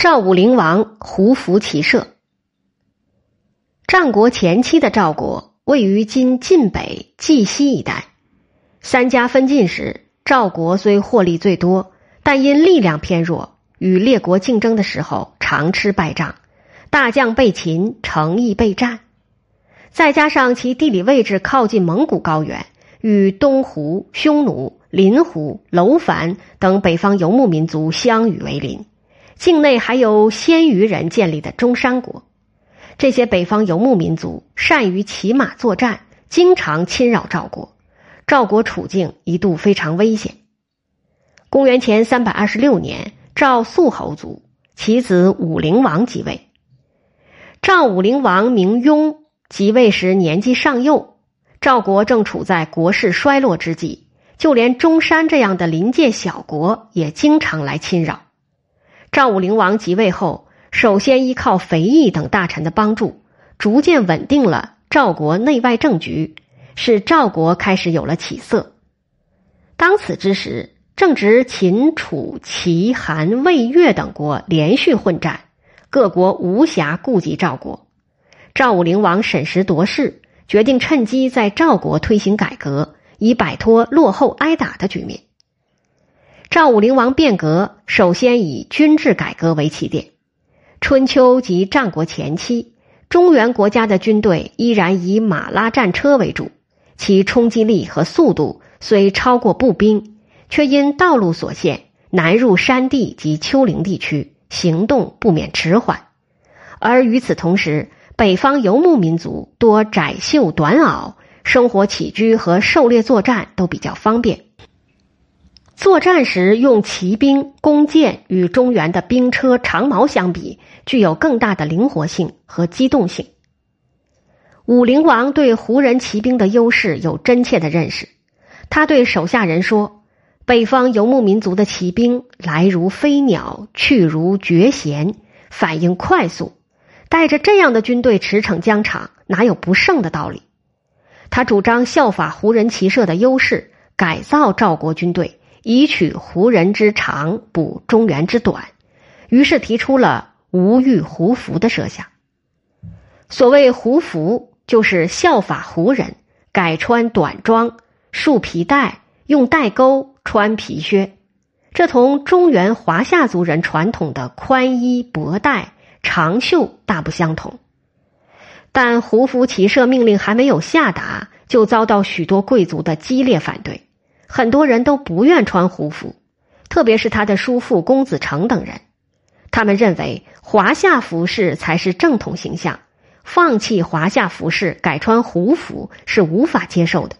赵武灵王胡服骑射。战国前期的赵国位于今晋北冀西一带，三家分晋时，赵国虽获利最多，但因力量偏弱，与列国竞争的时候常吃败仗，大将被擒，诚意被战。再加上其地理位置靠近蒙古高原，与东胡、匈奴、林胡、楼烦等北方游牧民族相与为邻。境内还有鲜于人建立的中山国，这些北方游牧民族善于骑马作战，经常侵扰赵国，赵国处境一度非常危险。公元前三百二十六年，赵肃侯族，其子武灵王即位。赵武灵王名雍，即位时年纪尚幼，赵国正处在国势衰落之际，就连中山这样的临界小国也经常来侵扰。赵武灵王即位后，首先依靠肥义等大臣的帮助，逐渐稳定了赵国内外政局，使赵国开始有了起色。当此之时，正值秦、楚、齐、韩、魏、越等国连续混战，各国无暇顾及赵国。赵武灵王审时度势，决定趁机在赵国推行改革，以摆脱落后挨打的局面。赵武灵王变革，首先以军制改革为起点。春秋及战国前期，中原国家的军队依然以马拉战车为主，其冲击力和速度虽超过步兵，却因道路所限，难入山地及丘陵地区，行动不免迟缓。而与此同时，北方游牧民族多窄袖短袄，生活起居和狩猎作战都比较方便。作战时用骑兵、弓箭，与中原的兵车、长矛相比，具有更大的灵活性和机动性。武灵王对胡人骑兵的优势有真切的认识，他对手下人说：“北方游牧民族的骑兵来如飞鸟，去如绝弦，反应快速，带着这样的军队驰骋疆场，哪有不胜的道理？”他主张效法胡人骑射的优势，改造赵国军队。以取胡人之长，补中原之短，于是提出了无欲胡服的设想。所谓胡服，就是效法胡人，改穿短装，束皮带，用带钩，穿皮靴。这同中原华夏族人传统的宽衣薄带、长袖大不相同。但胡服骑射命令还没有下达，就遭到许多贵族的激烈反对。很多人都不愿穿胡服，特别是他的叔父公子成等人。他们认为华夏服饰才是正统形象，放弃华夏服饰改穿胡服是无法接受的。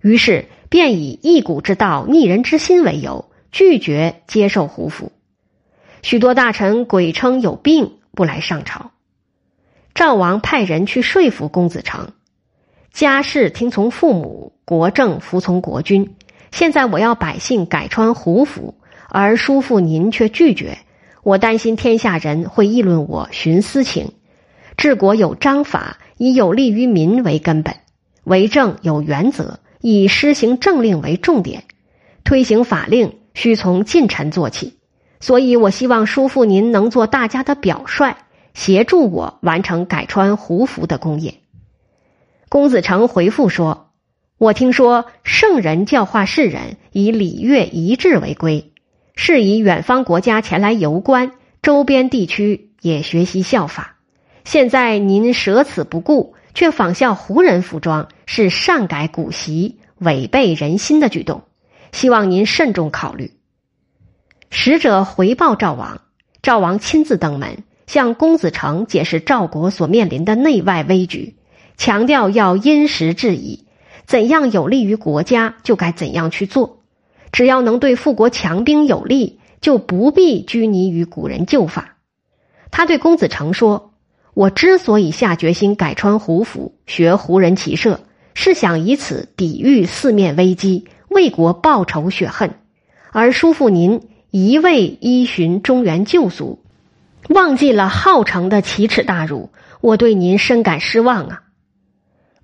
于是便以一古之道逆人之心为由，拒绝接受胡服。许多大臣鬼称有病，不来上朝。赵王派人去说服公子成：家事听从父母，国政服从国君。现在我要百姓改穿胡服，而叔父您却拒绝。我担心天下人会议论我徇私情。治国有章法，以有利于民为根本；为政有原则，以施行政令为重点。推行法令需从近臣做起，所以我希望叔父您能做大家的表率，协助我完成改穿胡服的功业。公子成回复说。我听说圣人教化世人以礼乐一致为规，是以远方国家前来游观，周边地区也学习效法。现在您舍此不顾，却仿效胡人服装，是擅改古习、违背人心的举动。希望您慎重考虑。使者回报赵王，赵王亲自登门，向公子成解释赵国所面临的内外危局，强调要因时制宜。怎样有利于国家，就该怎样去做。只要能对富国强兵有利，就不必拘泥于古人旧法。他对公子成说：“我之所以下决心改穿胡服，学胡人骑射，是想以此抵御四面危机，为国报仇雪恨。而叔父您一味依循中原旧俗，忘记了浩成的奇耻大辱，我对您深感失望啊。”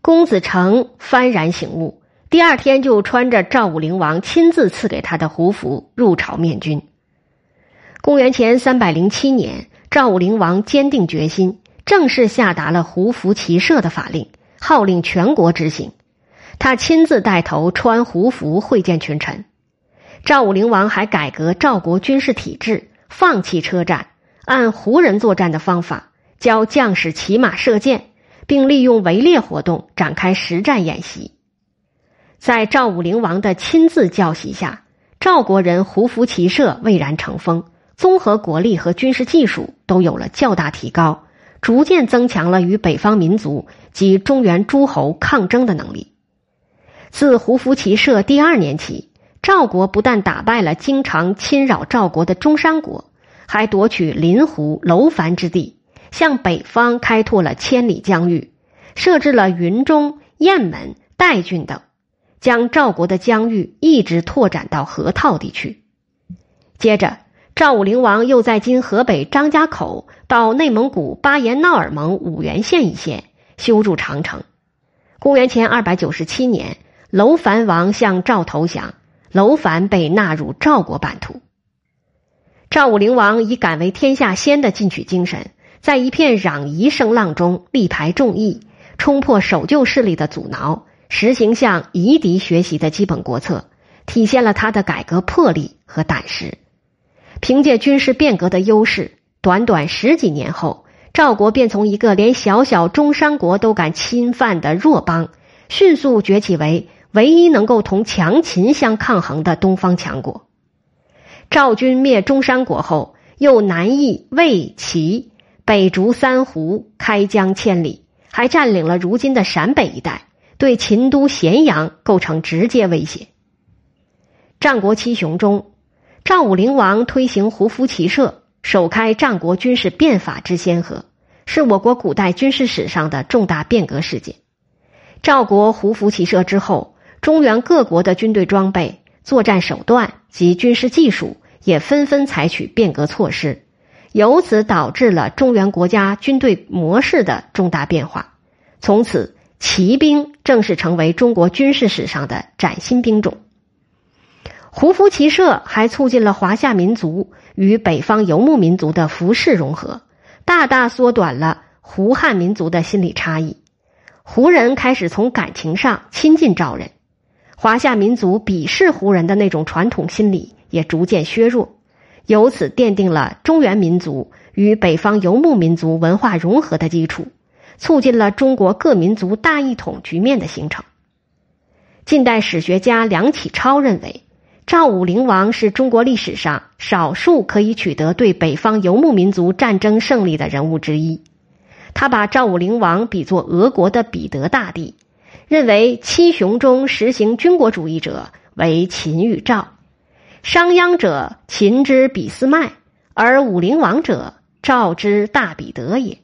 公子成幡然醒悟，第二天就穿着赵武灵王亲自赐给他的胡服入朝面君。公元前三百零七年，赵武灵王坚定决心，正式下达了胡服骑射的法令，号令全国执行。他亲自带头穿胡服会见群臣。赵武灵王还改革赵国军事体制，放弃车战，按胡人作战的方法教将士骑马射箭，并利用围猎活动展开实战演习。在赵武灵王的亲自教习下，赵国人胡服骑射蔚然成风，综合国力和军事技术都有了较大提高，逐渐增强了与北方民族及中原诸侯抗争的能力。自胡服骑射第二年起。赵国不但打败了经常侵扰赵国的中山国，还夺取临湖、楼烦之地，向北方开拓了千里疆域，设置了云中、雁门、代郡等，将赵国的疆域一直拓展到河套地区。接着，赵武灵王又在今河北张家口到内蒙古巴彦淖尔盟五原县一线修筑长城。公元前二百九十七年，楼烦王向赵投降。楼烦被纳入赵国版图。赵武灵王以敢为天下先的进取精神，在一片攘夷声浪中力排众议，冲破守旧势力的阻挠，实行向夷狄学习的基本国策，体现了他的改革魄力和胆识。凭借军事变革的优势，短短十几年后，赵国便从一个连小小中山国都敢侵犯的弱邦，迅速崛起为。唯一能够同强秦相抗衡的东方强国，赵军灭中山国后，又南役魏齐，北逐三湖，开疆千里，还占领了如今的陕北一带，对秦都咸阳构成直接威胁。战国七雄中，赵武灵王推行胡服骑射，首开战国军事变法之先河，是我国古代军事史上的重大变革事件。赵国胡服骑射之后。中原各国的军队装备、作战手段及军事技术也纷纷采取变革措施，由此导致了中原国家军队模式的重大变化。从此，骑兵正式成为中国军事史上的崭新兵种。胡服骑射还促进了华夏民族与北方游牧民族的服饰融合，大大缩短了胡汉民族的心理差异。胡人开始从感情上亲近赵人。华夏民族鄙视胡人的那种传统心理也逐渐削弱，由此奠定了中原民族与北方游牧民族文化融合的基础，促进了中国各民族大一统局面的形成。近代史学家梁启超认为，赵武灵王是中国历史上少数可以取得对北方游牧民族战争胜利的人物之一。他把赵武灵王比作俄国的彼得大帝。认为七雄中实行军国主义者为秦与赵，商鞅者秦之俾斯麦，而武陵王者赵之大彼得也。